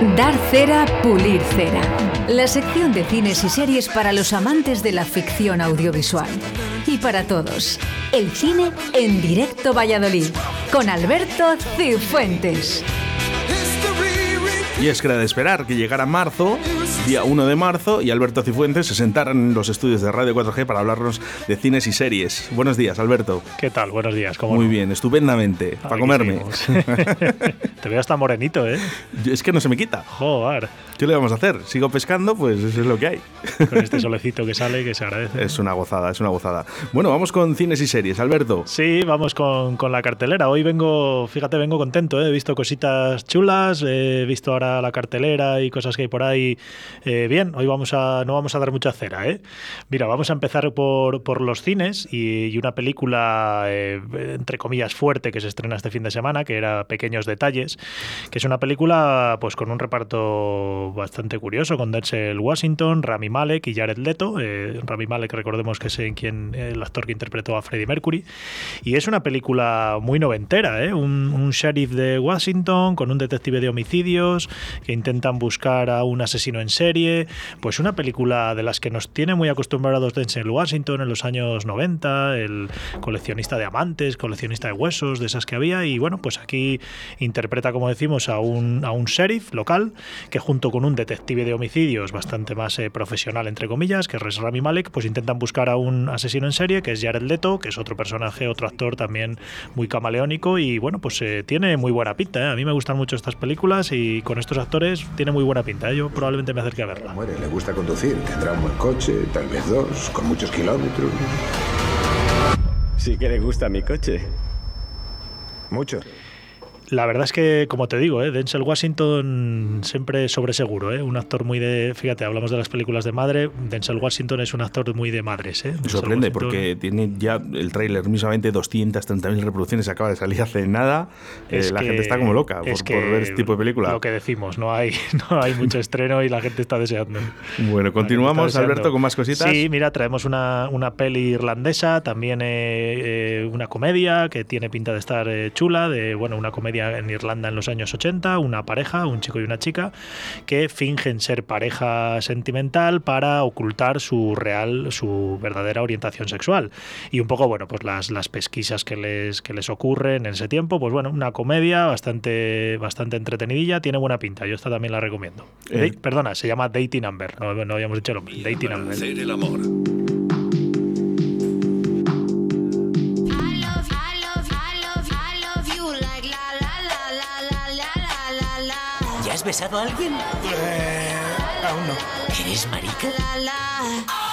Dar cera, pulir cera. La sección de cines y series para los amantes de la ficción audiovisual. Y para todos, el cine en directo Valladolid, con Alberto Cifuentes. Y es que era de esperar que llegara marzo, día 1 de marzo, y Alberto Cifuentes se sentaran en los estudios de Radio 4G para hablarnos de cines y series. Buenos días, Alberto. ¿Qué tal? Buenos días. ¿Cómo Muy no? bien, estupendamente. Para comerme. Te veo hasta morenito, ¿eh? es que no se me quita. Joder. ¿Qué le vamos a hacer? Sigo pescando, pues eso es lo que hay. Con este solecito que sale que se agradece. Es una gozada, es una gozada. Bueno, vamos con cines y series, Alberto. Sí, vamos con, con la cartelera. Hoy vengo, fíjate, vengo contento. ¿eh? He visto cositas chulas, he visto ahora la cartelera y cosas que hay por ahí. Eh, bien, hoy vamos a, no vamos a dar mucha cera. ¿eh? Mira, vamos a empezar por, por los cines y, una película, eh, entre comillas, fuerte que se estrena este fin de semana, que era Pequeños Detalles, que es una película pues con un reparto bastante curioso, con Denzel Washington, Rami Malek y Jared Leto. Eh, Rami Malek, recordemos que es el actor que interpretó a Freddie Mercury. Y es una película muy noventera, ¿eh? un, un sheriff de Washington con un detective de homicidios que intentan buscar a un asesino en serie. Pues una película de las que nos tiene muy acostumbrados Denzel Washington en los años 90, el coleccionista de amantes, coleccionista de huesos, de esas que había. Y bueno, pues aquí interpreta, como decimos, a un, a un sheriff local que junto con un detective de homicidios bastante más eh, profesional, entre comillas, que es Rami Malek, pues intentan buscar a un asesino en serie, que es Jared Leto, que es otro personaje, otro actor también muy camaleónico y bueno, pues eh, tiene muy buena pinta. ¿eh? A mí me gustan mucho estas películas y con estos actores tiene muy buena pinta. ¿eh? Yo probablemente me acerque a verla. Muere, le gusta conducir, tendrá un buen coche, tal vez dos, con muchos kilómetros. Sí que le gusta mi coche. Mucho. La verdad es que, como te digo, ¿eh? Denzel Washington siempre sobre seguro, ¿eh? un actor muy de. Fíjate, hablamos de las películas de madre. Denzel Washington es un actor muy de madres. ¿eh? Me sorprende Washington- porque tiene ya el tráiler mismamente 230.000 reproducciones, acaba de salir hace nada. Eh, la que- gente está como loca por, es por que ver este tipo de película. Lo que decimos, no hay, no hay mucho estreno y la gente está deseando. Bueno, continuamos, deseando. Alberto, con más cositas. Sí, mira, traemos una, una peli irlandesa, también eh, eh, una comedia que tiene pinta de estar chula, de bueno, una comedia en Irlanda en los años 80, una pareja, un chico y una chica, que fingen ser pareja sentimental para ocultar su real, su verdadera orientación sexual. Y un poco, bueno, pues las, las pesquisas que les, que les ocurren en ese tiempo, pues bueno, una comedia bastante, bastante entretenidilla, tiene buena pinta, yo esta también la recomiendo. Eh. Perdona, se llama Dating Number, no, no habíamos dicho el nombre, Dating Number. Hacer el amor. Besado a alguien? aún no. ¿Eres marica? la la.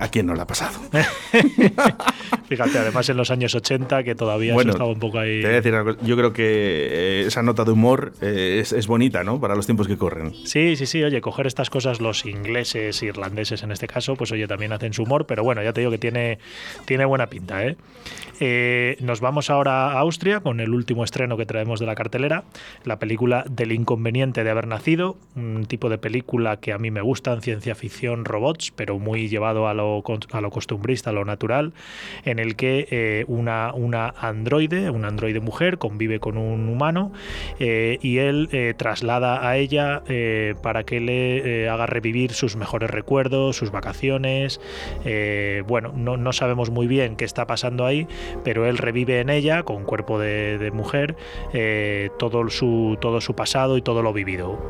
¿A quién no le ha pasado? Fíjate, además en los años 80 que todavía Bueno, estaba un poco ahí. Te voy a decir una cosa, yo creo que eh, esa nota de humor eh, es, es bonita, ¿no? Para los tiempos que corren. Sí, sí, sí, oye, coger estas cosas los ingleses, irlandeses en este caso, pues oye, también hacen su humor, pero bueno, ya te digo que tiene, tiene buena pinta, ¿eh? Eh, Nos vamos ahora a Austria con el último estreno que traemos de la cartelera, la película Del inconveniente de haber nacido, un tipo de película que a mí me gustan, ciencia ficción, robots, pero muy llevado a lo, a lo costumbrista, a lo natural, en el que eh, una, una androide, una androide mujer, convive con un humano eh, y él eh, traslada a ella para que le haga revivir sus mejores recuerdos, sus vacaciones. bueno, no, no sabemos muy bien qué está pasando ahí, pero él revive en ella, con cuerpo de, mujer, todo, su, todo su pasado y todo lo vivido.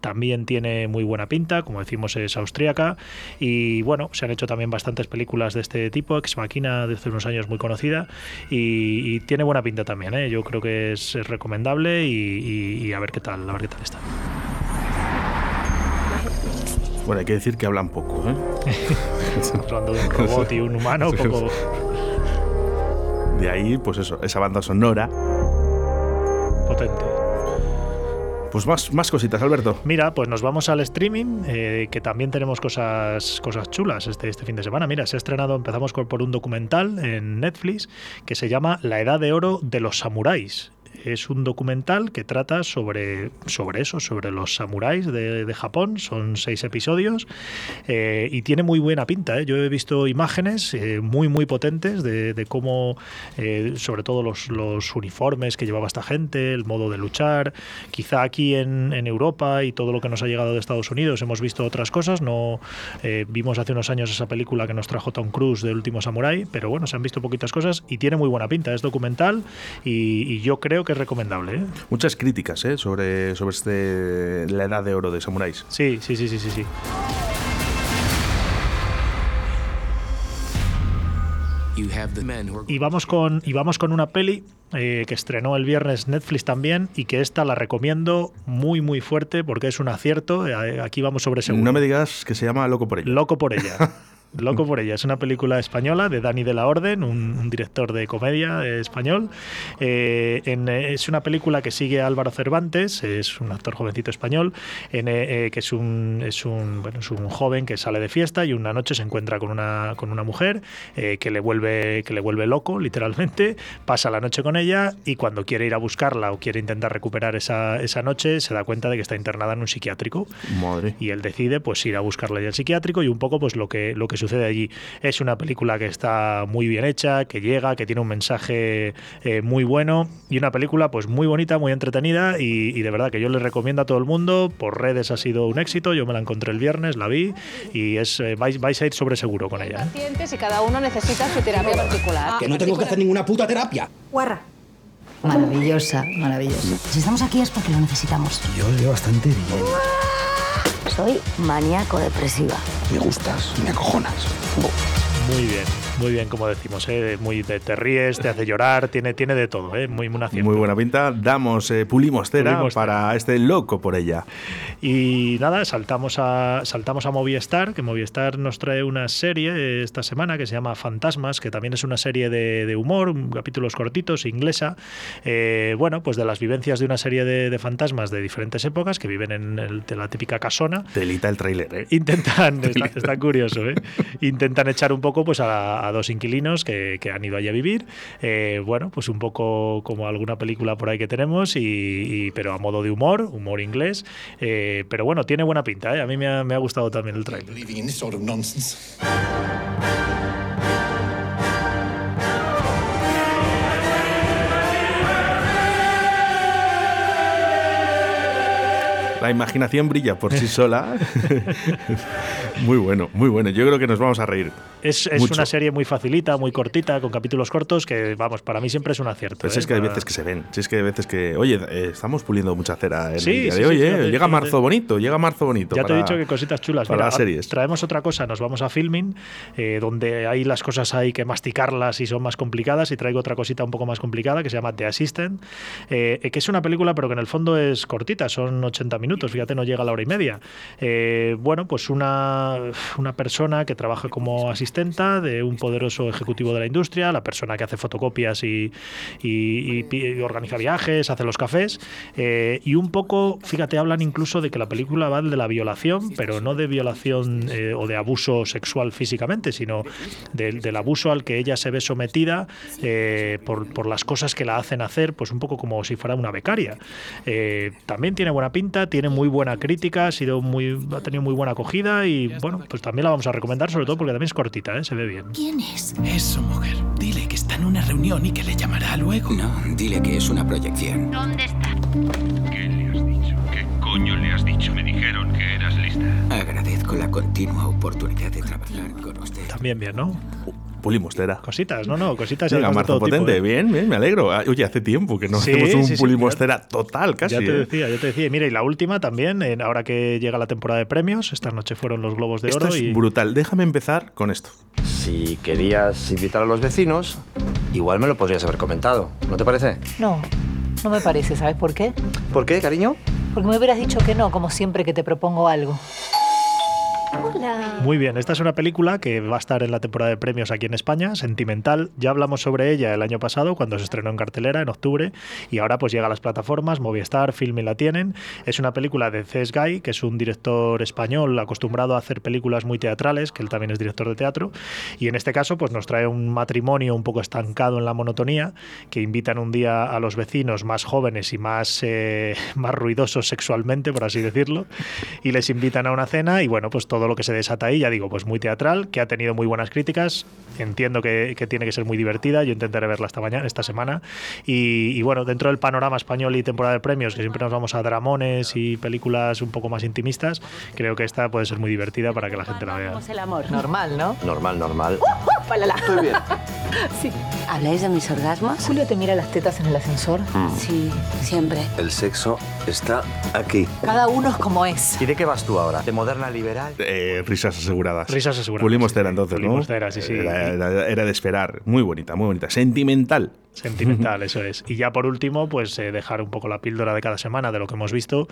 También tiene muy buena pinta, como decimos, es austríaca. Y bueno, se han hecho también bastantes películas de este tipo, Ex Machina de hace unos años muy conocida, y, y tiene buena pinta también. ¿eh? Yo creo que es, es recomendable y, y- y a ver qué tal, a ver qué tal está. Bueno, hay que decir que hablan poco, ¿eh? Hablando de un robot y un humano, poco. De ahí, pues eso, esa banda sonora. potente. Pues más, más cositas, Alberto. Mira, pues nos vamos al streaming, eh, que también tenemos cosas, cosas chulas este, este fin de semana. Mira, se ha estrenado, empezamos por un documental en Netflix que se llama La Edad de Oro de los Samuráis. Es un documental que trata sobre, sobre eso, sobre los samuráis de, de Japón. Son seis episodios eh, y tiene muy buena pinta. ¿eh? Yo he visto imágenes eh, muy, muy potentes de, cómo, eh, sobre todo los, los uniformes que llevaba esta gente, el modo de luchar. Quizá aquí en, Europa y todo lo que nos ha llegado de Estados Unidos hemos visto otras cosas. No vimos hace unos años esa película que nos trajo Tom Cruise del último Samurai, pero bueno, se han visto poquitas cosas y tiene muy buena pinta. Es documental y, y yo creo que es recomendable. ¿eh? Muchas críticas ¿eh? sobre, sobre este, la edad de oro de samuráis. Sí, sí, sí, sí, sí, sí. Y vamos con, y vamos con una peli eh, que estrenó el viernes Netflix también y que esta la recomiendo muy, muy fuerte porque es un acierto. Aquí vamos sobre seguro. No me digas que se llama Loco por ello. Loco por ella. Loco por ella. Es una película española de Dani de la Orden, un, un director de comedia español. Eh, en, eh, es una película que sigue a Álvaro Cervantes, es un actor jovencito español, en, eh, eh, que es un, es, un, bueno, es un joven que sale de fiesta y una noche se encuentra con una, con una mujer eh, que, le vuelve, que le vuelve loco, literalmente. Pasa la noche con ella y cuando quiere ir a buscarla o quiere intentar recuperar esa, esa noche, se da cuenta de que está internada en un psiquiátrico Madre. y él decide pues ir a buscarla al psiquiátrico y un poco pues lo que lo que sucede allí es una película que está muy bien hecha que llega que tiene un mensaje eh, muy bueno y una película pues muy bonita muy entretenida y, y de verdad que yo les recomiendo a todo el mundo por redes ha sido un éxito yo me la encontré el viernes la vi y es eh, vais, vais a ir sobre seguro con ella ¿eh? pacientes y cada uno necesita su terapia particular. Que no tengo que hacer ninguna puta terapia. Guarra. Maravillosa, maravillosa. Si estamos aquí es porque lo necesitamos. Yo os veo bastante bien. Soy maníaco depresiva. Me gustas, me acojonas. muy bien muy bien como decimos ¿eh? muy te, te ríes te hace llorar tiene tiene de todo ¿eh? muy acierto. Muy buena pinta. Damos, eh, pulimos cera Pulimos para este Loco por ella. Y nada, saltamos a, saltamos a Movistar, que Movistar nos trae una serie esta semana que se llama Fantasmas, que también es una serie de, de humor, capítulos cortitos, inglesa. Eh, bueno, pues de las vivencias de una serie de, de fantasmas de diferentes épocas que viven en el- de la típica casona. Telita el tráiler, ¿eh? Intentan, está, está curioso, ¿eh? Intentan echar un poco pues a, a dos inquilinos que, que han ido allí a vivir. Eh, bueno, pues un poco como alguna película por ahí que tenemos, y, y- pero a modo de humor, humor inglés. Eh, pero bueno, tiene buena pinta, ¿eh? A mí me ha, me ha gustado también el trailer. Believing in this sort of nonsense. La imaginación brilla por sí sola. muy bueno, muy bueno. Yo creo que nos vamos a reír. Es, es una serie muy facilita, muy cortita, con capítulos cortos, que vamos, para mí siempre es un acierto. Pero si ¿eh? es que hay veces que se ven. Si es que hay veces que. Oye, eh, estamos puliendo mucha cera en Sí, el día sí, de sí, hoy, ¿eh? fíjate, Llega marzo bonito, llega marzo bonito. Ya te he dicho que cositas chulas. para Mira, las series. Traemos otra cosa, nos vamos a filming, eh, donde hay las cosas hay que masticarlas y son más complicadas, y traigo otra cosita un poco más complicada que se llama The Assistant, eh, eh, que es una película, pero que en el fondo es cortita, son 80 minutos, fíjate, no llega a la hora y media. Eh, bueno, pues una, una persona que trabaja como asistenta de un poderoso ejecutivo de la industria, la persona que hace fotocopias y, organiza viajes, hace los cafés, eh, y un poco, fíjate, hablan incluso de que la película va de la violación, pero no de violación eh, o de abuso sexual físicamente, sino del, abuso al que ella se ve sometida eh, por, por las cosas que la hacen hacer, pues un poco como si fuera una becaria. También tiene buena pinta, tiene muy buena crítica, ha sido muy, ha tenido muy buena acogida y bueno, pues también la vamos a recomendar, sobre todo porque también es cortita, ¿eh? se ve bien. ¿Quién es? Eso, mujer. Dile que está en una reunión y que le llamará luego. No, dile que es una proyección. ¿Qué le has dicho? ¿Qué coño le has dicho? Me dijeron que eras lista. Agradezco la continua oportunidad de trabajar con usted. También bien, ¿no? Pulimos cera. Cositas, no, no, cositas. de marzo todo tipo, potente, ¿eh? bien, bien, me alegro. Ah, Oye, hace tiempo que no Sí, hacemos un sí, sí, pulimos ya- cera total, casi. Ya te ¿eh? decía, ya te decía. Y Mira, y la última también, en- ahora que llega la temporada de premios, esta noche fueron los Globos de Esto Oro es y brutal. Déjame empezar con esto. Si querías invitar a los vecinos, igual me lo podrías haber comentado. ¿No te parece? No, no me parece, ¿sabes por qué? ¿Por qué, cariño? Porque me hubieras dicho que no, como siempre que te propongo algo. Hola. Muy bien, esta es una película que va a estar en la temporada de premios aquí en España, sentimental. Ya hablamos sobre ella el año pasado cuando se estrenó en cartelera en octubre y ahora pues llega a las plataformas, Movistar, Filmin la tienen. Es una película de C.S. Guy, que es un director español acostumbrado a hacer películas muy teatrales, que él también es director de teatro y en este caso pues nos trae un matrimonio un poco estancado en la monotonía que invitan un día a los vecinos más jóvenes y más, eh, más ruidosos sexualmente, por así decirlo, y les invitan a una cena y bueno, pues todo lo que se desata ahí, ya digo, pues muy teatral, que ha tenido muy buenas críticas. Entiendo que, que tiene que ser muy divertida. Yo intentaré verla esta mañana, esta semana. Y, y, bueno, dentro del panorama español y temporada de premios, que siempre nos vamos a dramones y películas un poco más intimistas, creo que esta puede ser muy divertida para que la gente la vea. el amor. Normal, ¿no? Normal, normal. Palala. Estoy bien. Sí. ¿Habláis de mis orgasmos? Julio te mira las tetas en el ascensor. Sí, siempre. El sexo está aquí. Cada uno es como es. ¿Y de qué vas tú ahora? ¿De moderna liberal? Eh, risas aseguradas. Risas aseguradas. Pulimos cera entonces, ¿no? Pulimos cera, sí, sí. Era, era- era de esperar. Muy bonita, muy bonita. Sentimental. Sentimental, eso es. Y ya por último, pues eh, dejar un poco la píldora de cada semana de lo que hemos visto.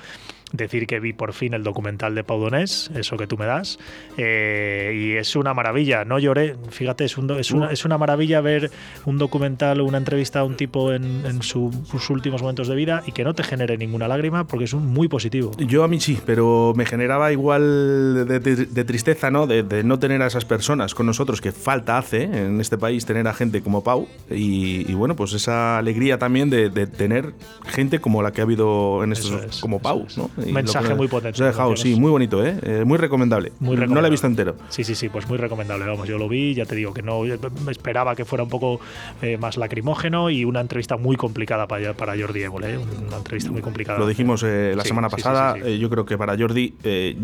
Decir que vi por fin el documental de Pau Donés, eso que tú me das. eh, y es una maravilla. No lloré. Fíjate, es, un do- es, una, es una maravilla ver un documental o una entrevista a un tipo en, en su- sus últimos momentos de vida y que no te genere ninguna lágrima porque es un muy positivo. Yo a mí sí, pero me generaba igual de, de- de tristeza, ¿no? De, de no tener a esas personas con nosotros, que falta hace en este país tener a gente como Pau. Y, y bueno, pues esa alegría también de, de tener gente como la que ha habido en estos, es, como Pau, ¿no? Y Mensaje que muy potente, Nos ha dejado, sí, muy bonito, ¿eh? Eh, muy recomendable. Muy No la he visto entero. Sí, sí, sí, pues muy recomendable. Vamos, yo lo vi, ya te digo que no me esperaba que fuera un poco eh, más lacrimógeno y una entrevista muy complicada para, para Jordi Évole, ¿eh? una entrevista muy complicada. Lo dijimos la Sí, semana pasada. sí, sí. yo creo que para Jordi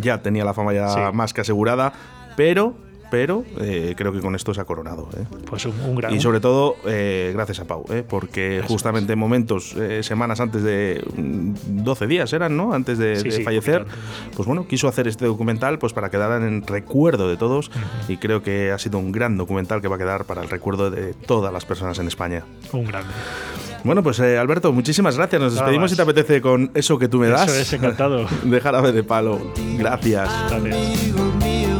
ya tenía la fama ya más que asegurada, pero, pero eh, creo que con esto se ha coronado. ¿eh? Pues un, un gran. Y sobre todo, eh, gracias a Pau, porque justamente en momentos, semanas antes de. mm, 12 días eran, ¿no? Antes de, Sí, de sí, fallecer, pues bueno, quiso hacer este documental pues para quedar en recuerdo de todos y creo que ha sido un gran documental que va a quedar para el recuerdo de todas las personas en España. Un grande. Bueno, pues eh, Alberto, muchísimas gracias. Nos Nada despedimos más. si te apetece con eso que tú me Eso das. es, encantado. de jarabe de palo. Gracias. Gracias.